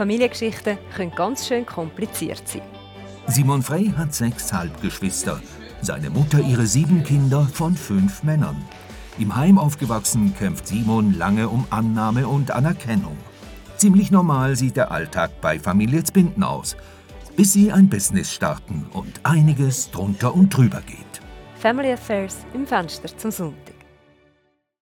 Familiengeschichten können ganz schön kompliziert sein. Simon Frey hat sechs Halbgeschwister. Seine Mutter ihre sieben Kinder von fünf Männern. Im Heim aufgewachsen kämpft Simon lange um Annahme und Anerkennung. Ziemlich normal sieht der Alltag bei Familie Zbinden aus, bis sie ein Business starten und einiges drunter und drüber geht. Family Affairs im Fenster zum Sonntag.